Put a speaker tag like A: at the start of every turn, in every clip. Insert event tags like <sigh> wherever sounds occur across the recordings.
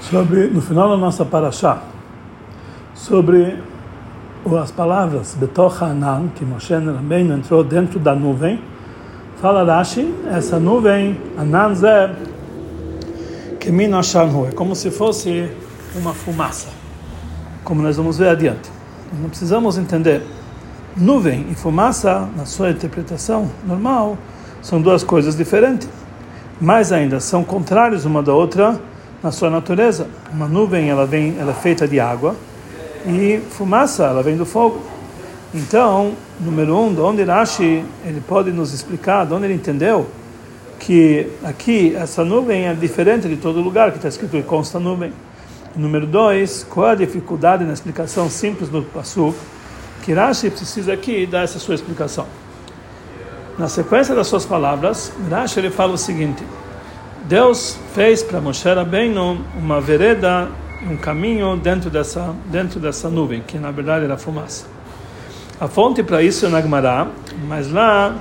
A: sobre no final da nossa paraxá sobre as palavras Betoch Hanan, que Moshe Rabbeinu entrou dentro da nuvem, fala Rashi, essa nuvem, Hanan Zé, que é como se fosse uma fumaça, como nós vamos ver adiante. Não precisamos entender. Nuvem e fumaça, na sua interpretação normal, são duas coisas diferentes. Mais ainda, são contrários uma da outra na sua natureza. Uma nuvem ela vem, ela é feita de água e fumaça ela vem do fogo. Então, número um, de onde Rashi ele pode nos explicar, de onde ele entendeu que aqui essa nuvem é diferente de todo lugar que está escrito que consta nuvem. Número dois, qual a dificuldade na explicação simples do Passuk? Que Rashi precisa aqui dar essa sua explicação. Na sequência das suas palavras, Rashi ele fala o seguinte: Deus fez para Moshe Rabbeinu uma vereda, um caminho dentro dessa dentro dessa nuvem, que na verdade era fumaça. A fonte para isso é Nagmará, mas lá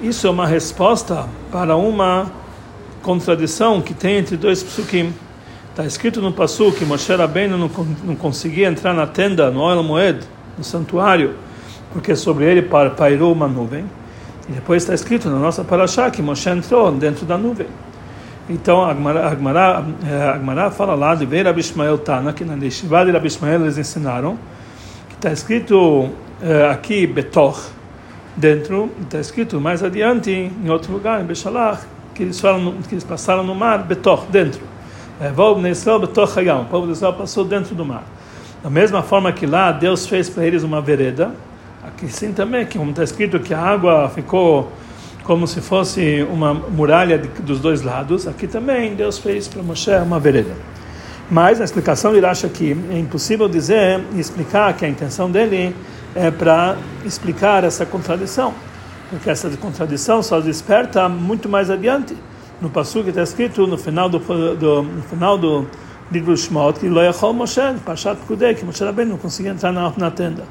A: isso é uma resposta para uma contradição que tem entre dois psukim. Está escrito no Passu que Moshe Rabbeinu não, não conseguia entrar na tenda, no Oel Moed, no santuário, porque sobre ele pairou uma nuvem. E depois está escrito na nossa paraxá que Moshe entrou dentro da nuvem. Então, a Agmará fala lá de ver Rabi Ishmael Tana, que na Yeshiva de Rabi Ishmael eles ensinaram, que está escrito eh, aqui Betoch, dentro, está escrito mais adiante, em outro lugar, em Beshalach, que eles, falam, que eles passaram no mar, Betoch, dentro. Eh, o povo de Israel passou dentro do mar. Da mesma forma que lá Deus fez para eles uma vereda, Aqui sim também, que como está escrito que a água ficou como se fosse uma muralha de, dos dois lados, aqui também Deus fez para Moshe uma vereda. Mas a explicação de Rashi aqui é impossível dizer e explicar que a intenção dele é para explicar essa contradição, porque essa contradição só desperta muito mais adiante. No passo que está escrito no final do, do no final do livro Shmot que Lo Yachol Moshe, Pashat Kudei, que Moshe Rabbeinu não conseguia entrar na, na tenda.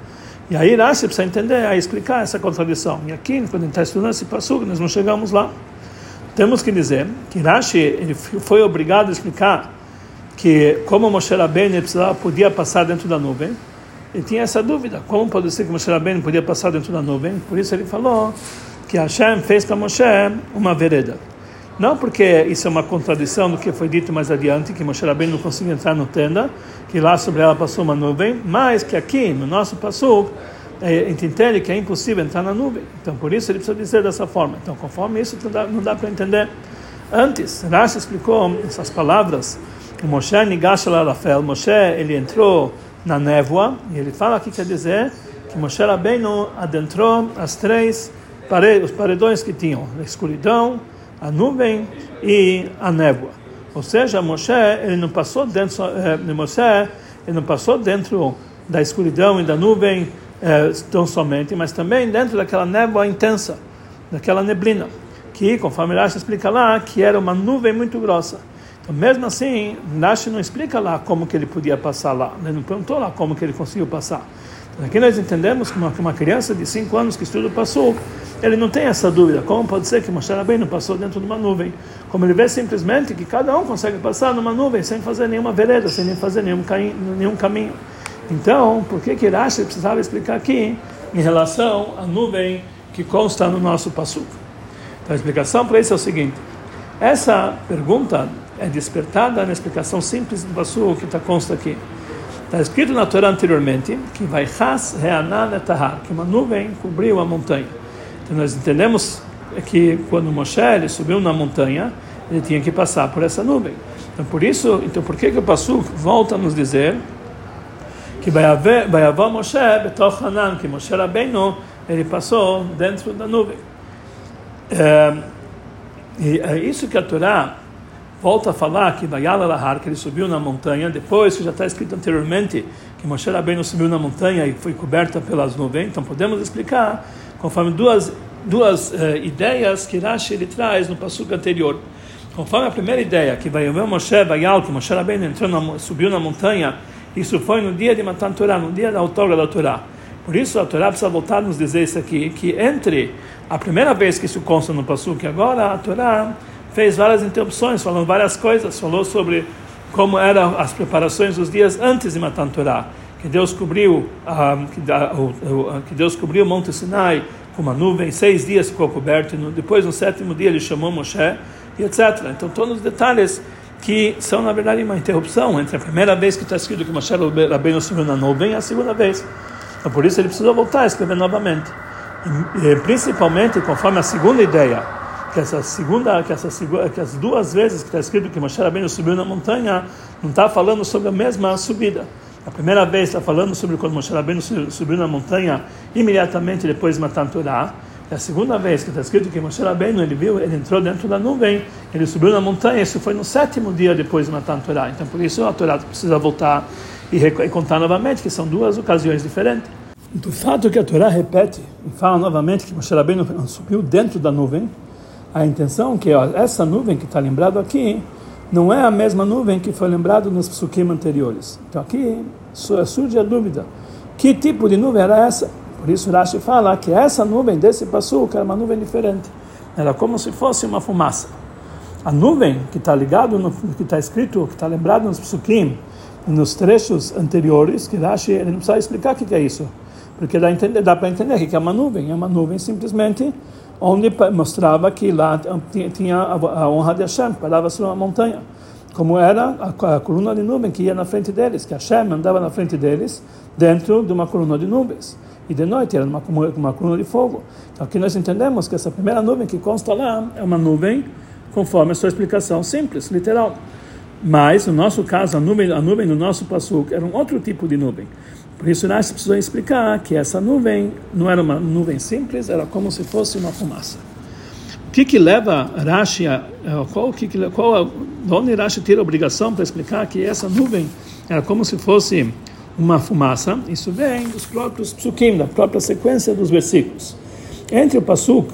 A: E aí Rashi precisa entender, a explicar essa contradição. E aqui, quando a gente está estudando esse passugo, nós não chegamos lá. Temos que dizer que Rashi ele foi obrigado a explicar que como Moshe Rabbeinu podia passar dentro da nuvem, ele tinha essa dúvida, como pode ser que Moshe Rabbeinu podia passar dentro da nuvem? Por isso ele falou que Hashem fez para Moshe uma vereda. Não porque isso é uma contradição do que foi dito mais adiante, que Moshe Rabbeinu não conseguia entrar no tenda, que lá sobre ela passou uma nuvem, mas que aqui, no nosso passo, é, a gente entende que é impossível entrar na nuvem. Então, por isso ele precisa dizer dessa forma. Então, conforme isso, não dá, dá para entender. Antes, Rashi explicou essas palavras, o Moshe Nigash Rafel, Moshe, ele entrou na névoa, e ele fala que quer dizer que Moshe Rabbeinu adentrou as três paredes, os paredões que tinham, a escuridão, a nuvem e a névoa. Ou seja, Moshe ele não passou dentro, eh, Moshe ele não passou dentro da escuridão e da nuvem eh, tão somente, mas também dentro daquela névoa intensa, daquela neblina, que, conforme Rashi explica lá, que era uma nuvem muito grossa. Então, mesmo assim, Rashi não explica lá como que ele podia passar lá, ele não perguntou lá como que ele conseguiu passar. Aqui nós entendemos que uma, uma criança de 5 anos que estuda passou ele não tem essa dúvida. Como pode ser que Moshe Rabbeinu passou dentro de uma nuvem? Como ele vê simplesmente que cada um consegue passar numa nuvem sem fazer nenhuma vereda, sem nem fazer nenhum, nenhum caminho. Então, por que que Rashi precisava explicar aqui em relação à nuvem que consta no nosso passuco? Então, a explicação para isso é o seguinte. Essa pergunta é despertada na explicação simples do passuco que está consta aqui. Está escrito na Torá anteriormente que vai Has Reanan Etahar, que uma nuvem cobriu a montanha. Então nós entendemos que quando Moshe ele subiu na montanha, ele tinha que passar por essa nuvem. Então por isso, então por que que o Pasuk volta a nos dizer que vai haver Moshe betoch Hanan, que Moshe Rabbeinu ele passou dentro da nuvem. É, e é isso que a Torá volta a falar que Bayala Lahar, que ele subiu na montanha, depois que já está escrito anteriormente que Moshe Rabbeinu subiu na montanha e foi coberta pelas nuvens, então podemos explicar conforme duas, duas uh, ideias que Rashi ele traz no passuco anterior. Conforme a primeira ideia, que vai ver Moshe Bayal, que Moshe Rabbeinu entrou na, subiu na montanha, isso foi no dia de Matan Torah, no dia da outorga da Torá. Por isso a Torá precisa voltar a nos dizer isso aqui, que entre a primeira vez que isso consta no passuco agora a Torá fez várias interrupções, falando várias coisas, falou sobre como eram as preparações dos dias antes de Matan Torá, que Deus cobriu, uh, que, uh, que, Deus cobriu o Monte Sinai com uma nuvem, seis dias ficou coberto, e no, depois no sétimo dia ele chamou Moshe, e etc. Então todos os detalhes que são na verdade uma interrupção entre a primeira vez que está escrito que Moshe Rabbeinu subiu na nuvem e a segunda vez. Então por isso ele precisou voltar a escrever novamente. E, principalmente conforme a segunda ideia, que essa segunda, que, essa, que as duas vezes que está escrito que Moshe Rabbeinu subiu na montanha, não está falando sobre a mesma subida. A primeira vez está falando sobre quando Moshe Rabbeinu subiu na montanha imediatamente depois de Matan Torah. E a segunda vez que está escrito que Moshe Rabbeinu ele viu, ele entrou dentro da nuvem, ele subiu na montanha. Isso foi no sétimo dia depois de Matan Torah. Então por isso a Torá precisa voltar e, e contar novamente que são duas ocasiões diferentes. Do fato que a Torá repete e fala novamente que Moshe Rabbeinu subiu dentro da nuvem, a intenção que ó, essa nuvem que está lembrado aqui não é a mesma nuvem que foi lembrado nos psukim anteriores. Então aqui surge a dúvida: que tipo de nuvem era essa? Por isso Rashi fala que essa nuvem desse passuco era uma nuvem diferente. Era como se fosse uma fumaça. A nuvem que está ligado no que está escrito, que está lembrado nos psukim, nos trechos anteriores, que Rashi ele não precisa explicar o que é isso, porque dá, dá para entender que é uma nuvem. É uma nuvem simplesmente onde mostrava que lá tinha a honra de Hashem, parava sobre uma montanha. Como era a, a, coluna de nuvem que ia na frente deles, que Hashem andava na frente deles, dentro de uma coluna de nuvens. E de noite era uma, uma coluna de fogo. Então aqui nós entendemos que essa primeira nuvem que consta lá é uma nuvem conforme a sua explicação simples, literal. Mas, no nosso caso, a nuvem, a nuvem do nosso passuco era um outro tipo de nuvem. Por isso, Rashi precisou explicar que essa nuvem não era uma nuvem simples, era como se fosse uma fumaça. O que, que leva Rashi a. Qual, que, qual, de onde Rashi tira a obrigação para explicar que essa nuvem era como se fosse uma fumaça? Isso vem dos próprios psukim, da própria sequência dos versículos. Entre o pasuk,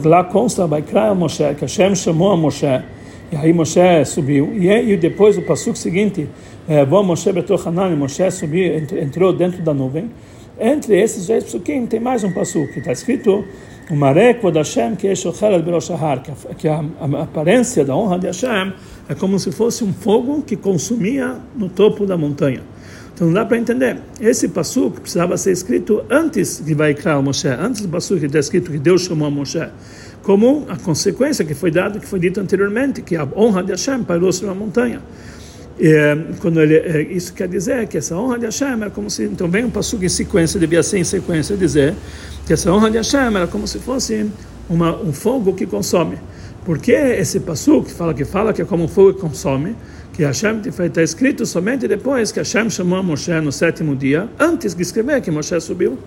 A: que lá consta, Baikra Moshe, que Hashem chamou a Moshe, e aí Moshe subiu, e, e depois o pasuk seguinte Bom é, Moshe Betochanan, Moshe subiu, entrou dentro da nuvem. Entre esses dois psukim tem mais um pasuk que está escrito o Vod Hashem que é que a, aparência da honra de Hashem é como se fosse um fogo que consumia no topo da montanha. Então não dá para entender. Esse pasuk precisava ser escrito antes de Vaikra Moshe, antes do pasuk que está escrito que Deus chamou a Moshe, como a consequência que foi dada, que foi dito anteriormente, que a honra de Hashem parou sobre a montanha. É, quando ele, é, isso quer dizer que essa honra de Hashem era como se. Então vem um passo em sequência, devia ser em sequência dizer que essa honra de Hashem era como se fosse uma, um fogo que consome. Porque esse passo que fala que fala que é como um fogo que consome, que Hashem está escrito somente depois que Hashem chamou a Moshe no sétimo dia, antes de escrever que Moshe subiu.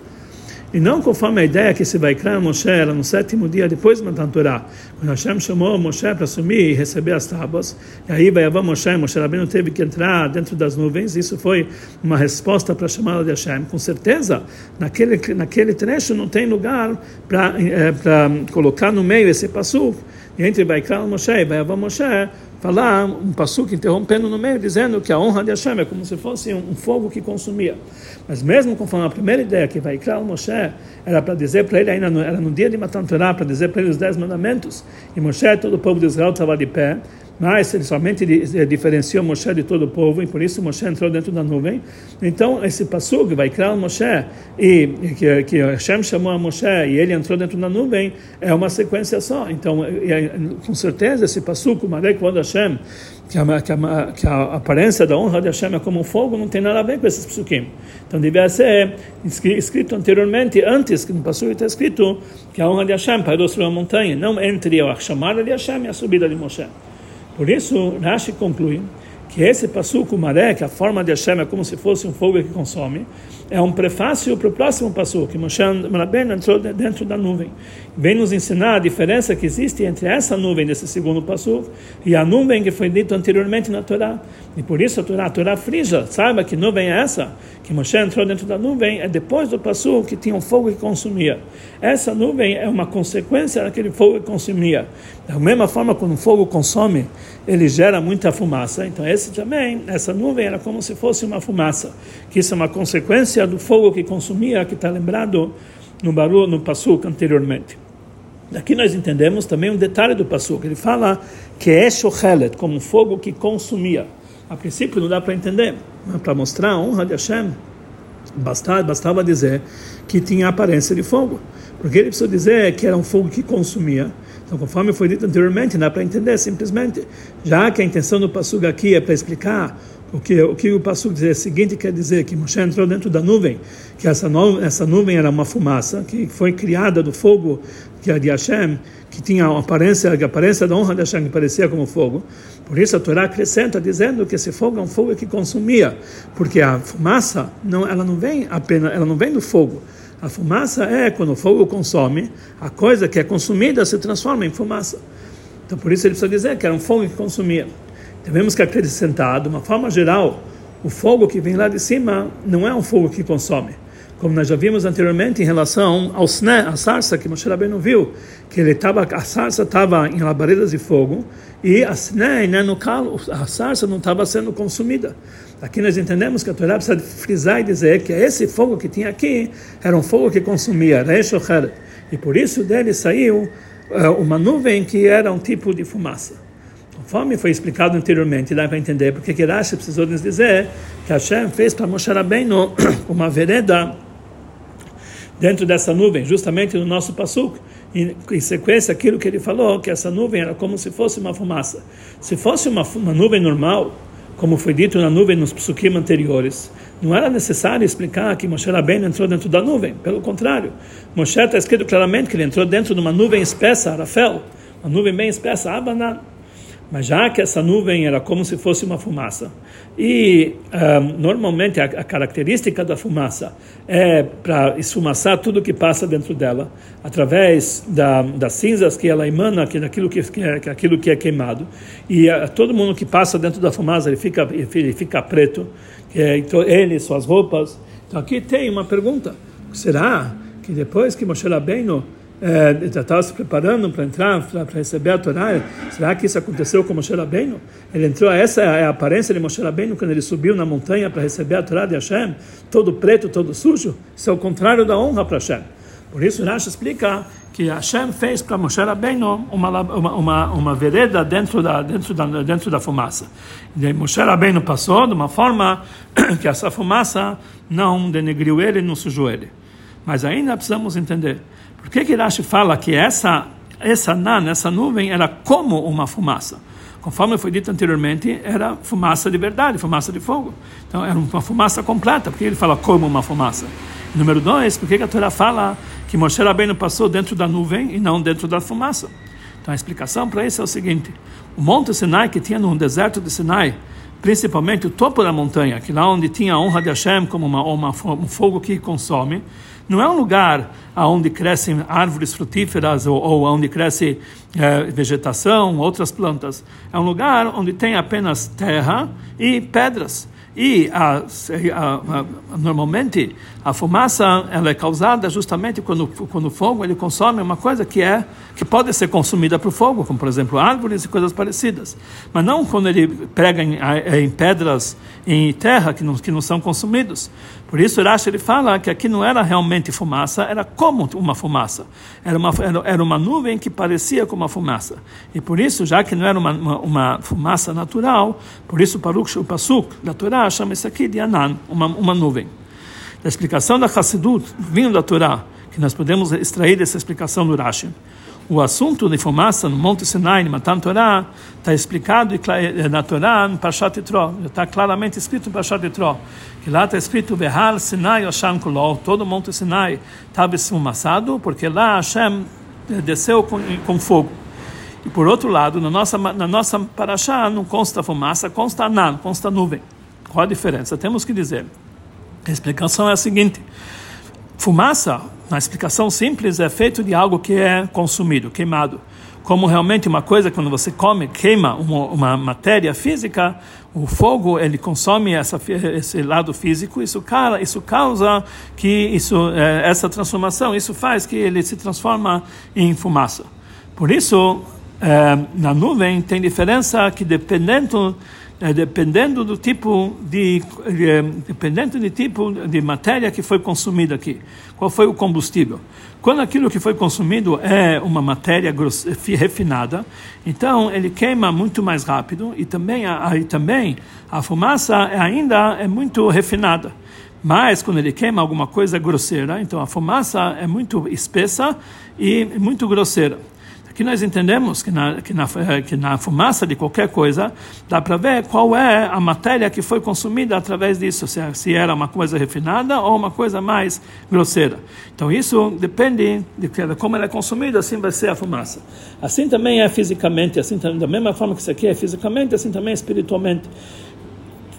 A: E não conforme a ideia que se vai criar Moshe era no sétimo dia depois de Matan Torah, quando Hashem chamou Moshe para assumir e receber as tábuas, e aí vai haver Moshe, Moshe Rabbeinu teve que entrar dentro das nuvens, isso foi uma resposta para a chamada de Hashem. Com certeza, naquele, naquele trecho não tem lugar para é, colocar no meio esse passo, e entre vai criar Moshe e vai haver Moshe, falar um passuco interrompendo no meio, dizendo que a honra de Hashem é como se fosse um, fogo que consumia. Mas mesmo conforme a primeira ideia que vai criar o Moshe, era para dizer para ele, ainda no, era no dia de Matan para dizer para ele os dez mandamentos, e Moshe, todo o povo de Israel estava de pé, mas ele somente diferenciou Moshe de todo o povo, e por isso Moshe entrou dentro da nuvem. Então, esse passo vai criar o Moshe, e que, que Hashem chamou a Moshe, e ele entrou dentro da nuvem, é uma sequência só. Então, com certeza, esse passo, Marek Vod Hashem, que a, que, a, que a aparência da honra de Hashem é como um fogo, não tem nada a ver com esses psukim. Então, devia ser escrito anteriormente, antes que no passo está escrito que a honra de Hashem parou sobre a montanha, não entre a chamada de Hashem e a subida de Moshe. Por isso, Rashi conclui que esse passuco maré, que a forma de Hashem é como se fosse um fogo que consome, é um prefácio para o próximo passuco, que Moshe Rabbeinu entrou dentro da nuvem. Vem nos ensinar a diferença que existe entre essa nuvem desse segundo passuco e a nuvem que foi dito anteriormente na Torá. E por isso a Torá, a Torá frija, saiba que nuvem é essa, que Moshe entrou dentro da nuvem, é depois do passuco que tinha um fogo que consumia. Essa nuvem é uma consequência daquele fogo que consumia. Da mesma forma, quando o fogo consome, ele gera muita fumaça. Então, esse também, essa nuvem era como se fosse uma fumaça, que isso é uma consequência do fogo que consumia, que está lembrado no Baru, no Passuk anteriormente. Daqui nós entendemos também um detalhe do Passuk. Ele fala que é shochelet, como um fogo que consumia. A princípio não dá para entender, mas para mostrar a honra de Hashem, bastava, bastava dizer que tinha aparência de fogo, porque ele precisou dizer que era um fogo que consumia. Então, conforme foi dito anteriormente, dá para entender simplesmente, já que a intenção do Passuga aqui é para explicar o que o que o passo dizer seguinte quer dizer que Moshe entrou dentro da nuvem, que essa essa nuvem era uma fumaça que foi criada do fogo que é de Hashem, que tinha a aparência, a aparência da honra de Hashem que parecia como fogo. Por isso a Torá acrescenta dizendo que esse fogo é um fogo que consumia, porque a fumaça não, ela não vem apenas, ela não vem do fogo. A fumaça é quando o fogo consome, a coisa que é consumida se transforma em fumaça. Então por isso ele precisa dizer que era um fogo que consumia. Devemos que acrescentar, de uma forma geral, o fogo que vem lá de cima não é um fogo que consome. Como nós já vimos anteriormente em relação ao sné, a sarça que Moshe Rabbeinu viu, que ele tava, a sarça estava em labaredas de fogo e a sné, né, no calo, a sarça não estava sendo consumida. Aqui nós entendemos que a Torá precisa frisar e dizer que esse fogo que tinha aqui era um fogo que consumia, e por isso dele saiu uh, uma nuvem que era um tipo de fumaça. Conforme foi explicado anteriormente, dá para entender porque que Rashi precisou nos dizer que Hashem fez para Moshe Rabbeinu <coughs> uma vereda dentro dessa nuvem, justamente no nosso pasuk, em, sequência aquilo que ele falou, que essa nuvem era como se fosse uma fumaça. Se fosse uma, uma nuvem normal, como foi dito na nuvem nos psukim anteriores, não era necessário explicar que Moshe Rabbeinu entrou dentro da nuvem. Pelo contrário, Moshe está escrito claramente que ele entrou dentro de uma nuvem espessa, Arafel, uma nuvem bem espessa, Abaná. Mas já que essa nuvem era como se fosse uma fumaça, e um, normalmente a, a, característica da fumaça é para esfumaçar tudo que passa dentro dela, através da, das cinzas que ela emana, que daquilo que, que, é, que aquilo que é queimado, e uh, todo mundo que passa dentro da fumaça ele fica, ele fica preto, é, então, ele, suas roupas. Então aqui tem uma pergunta: será que depois que Moshe Rabbeinu é, estava se preparando para entrar, para receber a Torá. Será que isso aconteceu com Moshe Rabbeinu? Ele entrou, essa é a aparência de Moshe Rabbeinu quando ele subiu na montanha para receber a Torá de Hashem, todo preto, todo sujo. Isso é o contrário da honra para Hashem. Por isso, Rashi explica que Hashem fez para Moshe Rabbeinu uma, uma, uma, uma vereda dentro da, dentro, da, dentro da fumaça. E Moshe Rabbeinu passou de uma forma <coughs> que essa fumaça não denegriu ele, não sujou ele. Mas ainda precisamos entender por que que fala que essa essa nan, essa nuvem era como uma fumaça? Conforme foi dito anteriormente, era fumaça de verdade, fumaça de fogo. Então era uma fumaça completa. Por que ele fala como uma fumaça? Número dois, por que a Torá fala que Moshe Rabbeinu passou dentro da nuvem e não dentro da fumaça? Então a explicação para isso é o seguinte: o Monte Sinai que tinha no deserto de Sinai, principalmente o topo da montanha, que lá onde tinha a honra de Hashem como uma, uma, um fogo que consome, não é um lugar onde crescem árvores frutíferas ou, ou onde cresce é, vegetação, outras plantas. É um lugar onde tem apenas terra e pedras. E a, a, a, normalmente a fumaça ela é causada justamente quando, quando o fogo ele consome uma coisa que é que pode ser consumida por fogo, como por exemplo árvores e coisas parecidas, mas não quando ele prega em, em pedras em terra que não, que não são consumidos. Por isso Rashi ele fala que aqui não era realmente fumaça, era como uma fumaça, era uma era, era uma nuvem que parecia como uma fumaça. E por isso já que não era uma, uma, uma fumaça natural, por isso o Pasuk da Torá chama isso aqui de Anan, uma, uma nuvem. A explicação da Hassidut, vindo da Torá, que nós podemos extrair dessa explicação do Rashi. O assunto de fumaça no Monte Sinai, no Matan Torá, está explicado eh, na Torá, no Parshat Yitro. Está claramente escrito no Parshat Yitro. Que lá está escrito, Behal Sinai Hashem Kulol, todo o Monte Sinai estava esfumaçado, porque lá Hashem desceu com, com fogo. E por outro lado, na nossa, na nossa Parashá não consta fumaça, consta anan, consta nuvem. Qual a diferença? Temos que dizer. A explicação é a seguinte: fumaça, na explicação simples, é feito de algo que é consumido, queimado. Como realmente uma coisa, quando você come, queima uma, uma matéria física, o fogo ele consome essa, esse lado físico, isso, cara, isso causa que isso, é, essa transformação, isso faz que ele se transforma em fumaça. Por isso, é, na nuvem tem diferença que dependendo é, dependendo do tipo de, é, dependendo do tipo de matéria que foi consumida aqui. Qual foi o combustível? Quando aquilo que foi consumido é uma matéria refinada, então ele queima muito mais rápido e também, aí também a fumaça ainda é muito refinada. Mas quando ele queima alguma coisa grosseira, então a fumaça é muito espessa e muito grosseira. Aqui nós entendemos que na, que na, eh, que na fumaça de qualquer coisa dá para ver qual é a matéria que foi consumida através disso, se, se era uma coisa refinada ou uma coisa mais grosseira. Então isso depende de como ela é consumida, assim vai ser a fumaça. Assim também é fisicamente, assim da mesma forma que isso aqui é fisicamente, assim também é espiritualmente.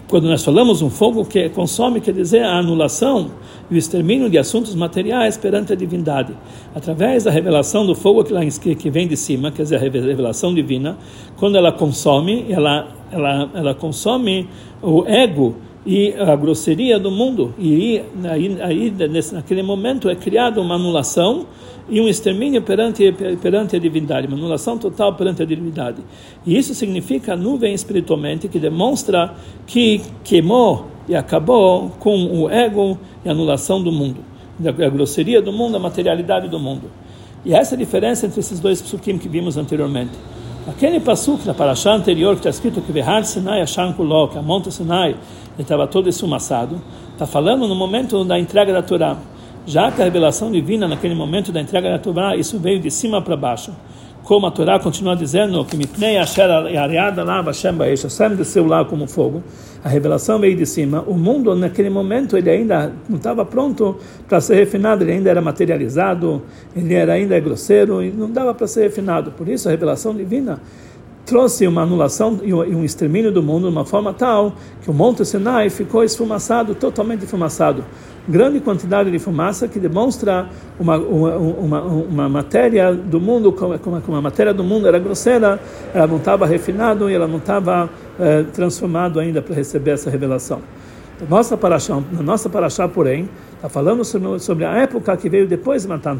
A: Quando nós falamos um fogo que consome, quer dizer a anulação e o extermínio de assuntos materiais perante a divindade. Através da revelação do fogo que, vem de cima, quer dizer, a revelação divina, quando ela consome, ela, ela, ela consome o ego e a grosseria do mundo. E aí, aí nesse, naquele momento é criada uma anulação e um extermínio perante, perante a divindade, uma anulação total perante a divindade. E isso significa a nuvem espiritualmente que demonstra que queimou e acabou com o ego e a anulação do mundo, a grosseria do mundo, a materialidade do mundo. E essa é a diferença entre esses dois psukim que vimos anteriormente. Aquele pasuk na paraxá anterior que está escrito que Behar Sinai Ashan Kuló, que a monte Sinai estava todo esfumaçado, está falando no momento da entrega da Torá. Já que a revelação divina, naquele momento da entrega da Torá, isso veio de cima para baixo. Como a Torá continua dizendo que Mipnei Asher Areada lá, Hashem Baesh, Hashem desceu lá como fogo. A revelação veio de cima. O mundo, naquele momento, ele ainda não estava pronto para ser refinado, ele ainda era materializado, ele era ainda grosseiro e não dava para ser refinado. Por isso, a revelação divina trouxe uma anulação e um extermínio do mundo de uma forma tal que o Monte Sinai ficou esfumaçado, totalmente esfumaçado. Grande quantidade de fumaça que demonstra uma, uma, uma, uma matéria do mundo, como, como a matéria do mundo era grosseira, ela não estava refinada e ela não estava eh, transformada ainda para receber essa revelação. Nossa paraxá, na nossa paraxá, porém, está falando sobre, sobre, a época que veio depois de Matan.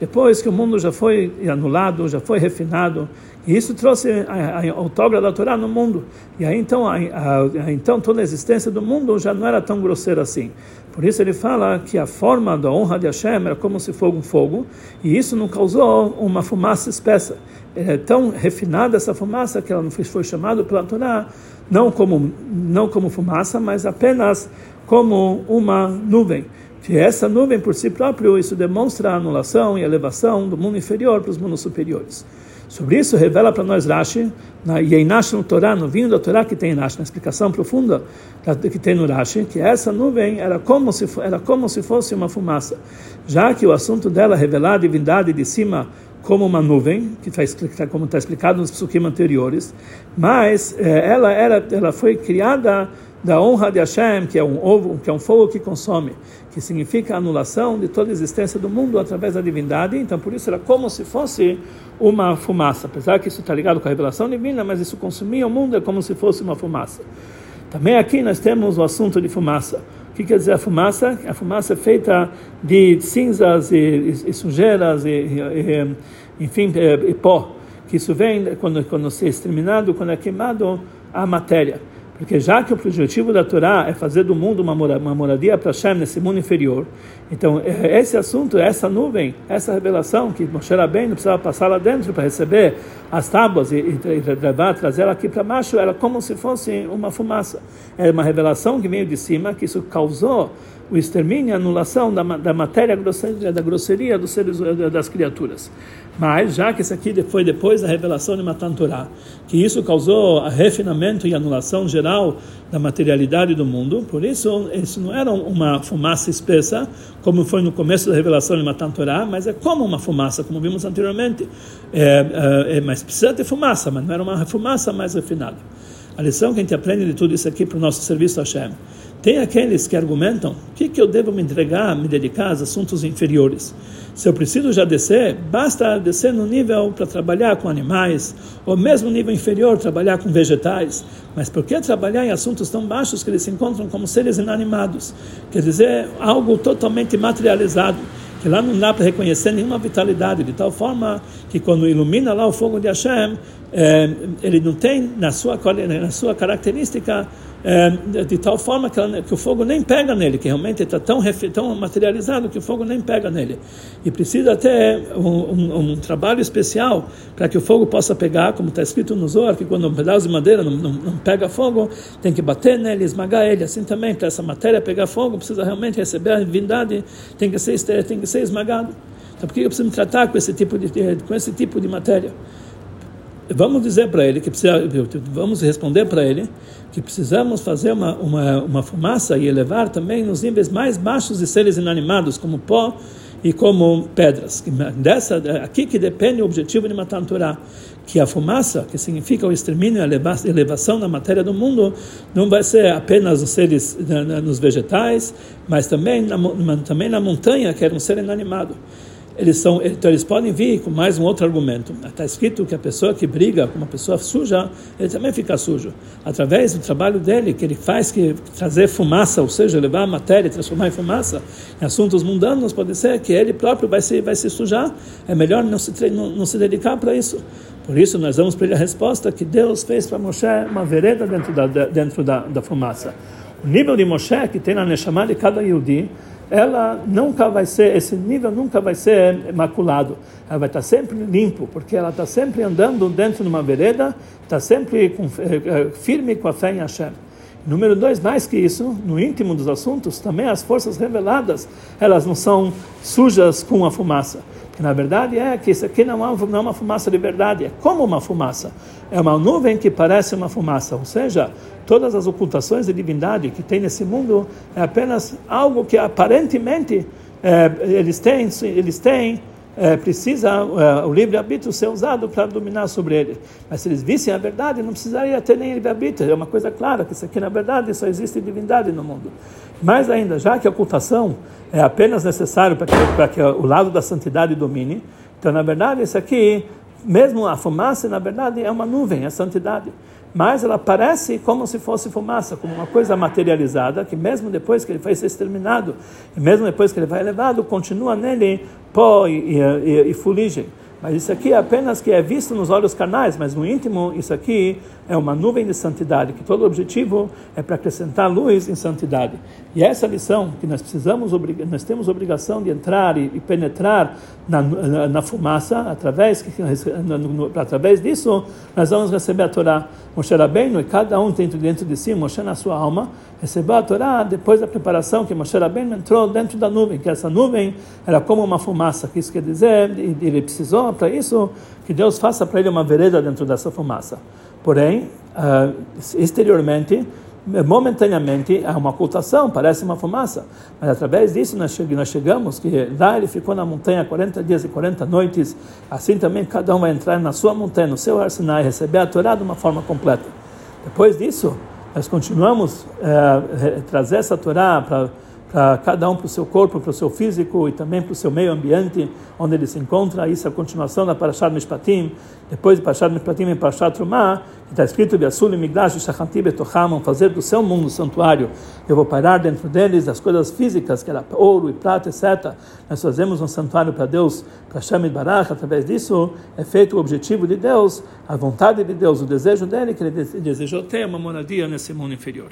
A: Depois que o mundo já foi anulado, já foi refinado, e isso trouxe a, a autógrafa da Torá no mundo. E aí então, a, a, então toda a existência do mundo já não era tão grosseira assim. Por isso ele fala que a forma da honra de Hashem era como se fosse um fogo, e isso não causou uma fumaça espessa. É tão refinada essa fumaça que ela não foi, chamada pela Torá não como não como fumaça, mas apenas como uma nuvem. Que essa nuvem por si próprio isso demonstra a anulação e elevação do mundo inferior para os mundos superiores. Sobre isso revela para nós Rashi, na Yeinash no Torá, no vinho da Torá que tem Rashi, na explicação profunda que tem no Rashi, que essa nuvem era como se, era como se fosse uma fumaça, já que o assunto dela é revelar a divindade de cima como uma nuvem, que está como está explicado nos psukim anteriores, mas eh, ela era, ela foi criada da honra de Hashem, que é um ovo, que é um fogo que consome, que significa a anulação de toda a existência do mundo através da divindade. Então, por isso era como se fosse uma fumaça, apesar que isso está ligado com a revelação divina, mas isso consumia o mundo é como se fosse uma fumaça. Também aqui nós temos o assunto de fumaça. O que quer dizer a fumaça? A fumaça é feita de cinzas e, e, e sujeiras e, e enfim, e pó. Que isso vem quando, quando é exterminado, quando é queimado a matéria. Porque já que o objetivo da Torá é fazer do mundo uma, uma moradia para Hashem nesse mundo inferior, então é, esse assunto, essa nuvem, essa revelação que Moshe Rabbeinu precisava passar lá dentro para receber as tábuas e, e, e levar, trazer ela aqui para baixo, era como se fosse uma fumaça. Era uma revelação que veio de cima, que isso causou o extermínio a anulação da, da matéria grosseria, da grosseria dos seres, das criaturas. Mas, já que isso aqui foi depois da revelação de Matan Torah, que isso causou refinamento e anulação geral da materialidade do mundo, por isso, isso não era uma fumaça espessa, como foi no começo da revelação de Matan Torah, mas é como uma fumaça, como vimos anteriormente. É, é, é, precisa ter fumaça, mas não era uma fumaça mais refinada. A lição que a gente aprende de tudo isso aqui para o nosso serviço a Hashem tem aqueles que argumentam: o que, que eu devo me entregar, me dedicar aos assuntos inferiores? Se eu preciso já descer, basta descer no nível para trabalhar com animais, ou mesmo nível inferior, trabalhar com vegetais. Mas por que trabalhar em assuntos tão baixos que eles se encontram como seres inanimados? Quer dizer, algo totalmente materializado que lá não dá para reconhecer nenhuma vitalidade, de tal forma que quando ilumina lá o fogo de Hashem, é, ele não tem na sua, na sua característica é, de tal forma que, ela, que, o fogo nem pega nele, que realmente está tão, tão materializado que o fogo nem pega nele. E precisa ter um, um, um trabalho especial para que o fogo possa pegar, como está escrito no Zohar, que quando um pedaço de madeira não, não, não, pega fogo, tem que bater nele, esmagar ele. Assim também, para essa matéria pegar fogo, precisa realmente receber a divindade, tem que ser, tem que ser esmagado. Então, por que eu preciso me tratar com esse tipo de, com esse tipo de matéria? Vamos dizer para ele que precisa, vamos responder para ele que precisamos fazer uma, uma, uma fumaça e elevar também nos níveis mais baixos de seres inanimados, como pó e como pedras. Dessa, aqui que depende o objetivo de Torá, que a fumaça, que significa o extermínio a elevação da matéria do mundo, não vai ser apenas nos seres, nos vegetais, mas também na, também na montanha, que era um ser inanimado eles são, então eles podem vir com mais um outro argumento. Está escrito que a pessoa que briga com uma pessoa suja, ele também fica sujo. Através do trabalho dele, que ele faz que trazer fumaça, ou seja, levar a matéria transformar em fumaça, em assuntos mundanos, pode ser que ele próprio vai se, vai se sujar. É melhor não se, não, não se dedicar para isso. Por isso, nós damos para ele a resposta que Deus fez para Moshe uma vereda dentro da, dentro da, da fumaça. O nível de Moshe que tem na Neshama de cada Yudi ela nunca vai ser, esse nível nunca vai ser maculado. Ela vai estar sempre limpo, porque ela está sempre andando dentro de uma vereda, está sempre eh, eh, firme com a fé em Hashem. Número dois, mais que isso, no íntimo dos assuntos, também as forças reveladas, elas não são sujas com a fumaça. Que na verdade é que isso aqui não é, não é uma fumaça de verdade, é como uma fumaça. É uma nuvem que parece uma fumaça, ou seja, todas as ocultações de divindade que tem nesse mundo é apenas algo que aparentemente é, eles têm, eles têm é, precisa é, o livre-arbítrio ser usado para dominar sobre ele. Mas se eles vissem a verdade, não precisaria ter nem livre-arbítrio. É uma coisa clara que isso aqui, na verdade, só existe divindade no mundo. Mais ainda, já que a ocultação é apenas necessário para que, para que o lado da santidade domine, então, na verdade, isso aqui, mesmo a fumaça, na verdade, é uma nuvem, é santidade mas ela parece como se fosse fumaça, como uma coisa materializada, que mesmo depois que ele ser exterminado, e mesmo depois que ele vai elevado, continua nele pó e, e, e fuligem. Mas isso aqui é apenas que é visto nos olhos carnais, mas no íntimo, isso aqui é uma nuvem de santidade, que todo o objetivo é para acrescentar luz em santidade. E essa lição que nós precisamos, nós temos obrigação de entrar e, penetrar na, na, na, fumaça, através, através disso, nós vamos receber a Torá. Moshe Rabbeinu, e cada um dentro, dentro de si, Moshe na sua alma, recebeu a Torá depois da preparação que Moshe Rabbeinu entrou dentro da nuvem, que essa nuvem era como uma fumaça, que isso quer dizer, ele precisou para isso que Deus faça para ele uma vereda dentro dessa fumaça. Porém, uh, exteriormente, momentaneamente, há uma ocultação, parece uma fumaça. Mas através disso nós chegamos, que lá ele ficou na montanha 40 dias e 40 noites. Assim também cada um vai entrar na sua montanha, no seu arsenal, e receber a Torá de uma forma completa. Depois disso, nós continuamos a uh, trazer essa Torá para cada um para o seu corpo, para o seu físico e também para o seu meio ambiente onde ele se encontra. Isso é a continuação da Parashat Mishpatim. Depois de Parashat Mishpatim em Parashat Trumah, está escrito Biasul Migdash Shachanti fazer do seu mundo santuário. Eu vou parar dentro deles as coisas físicas, que era ouro e prata, etc. Nós fazemos um santuário para Deus, para Shem Barach. Através disso é feito o objetivo de Deus, a vontade de Deus, o desejo dele, que ele desejou ter uma moradia nesse mundo inferior.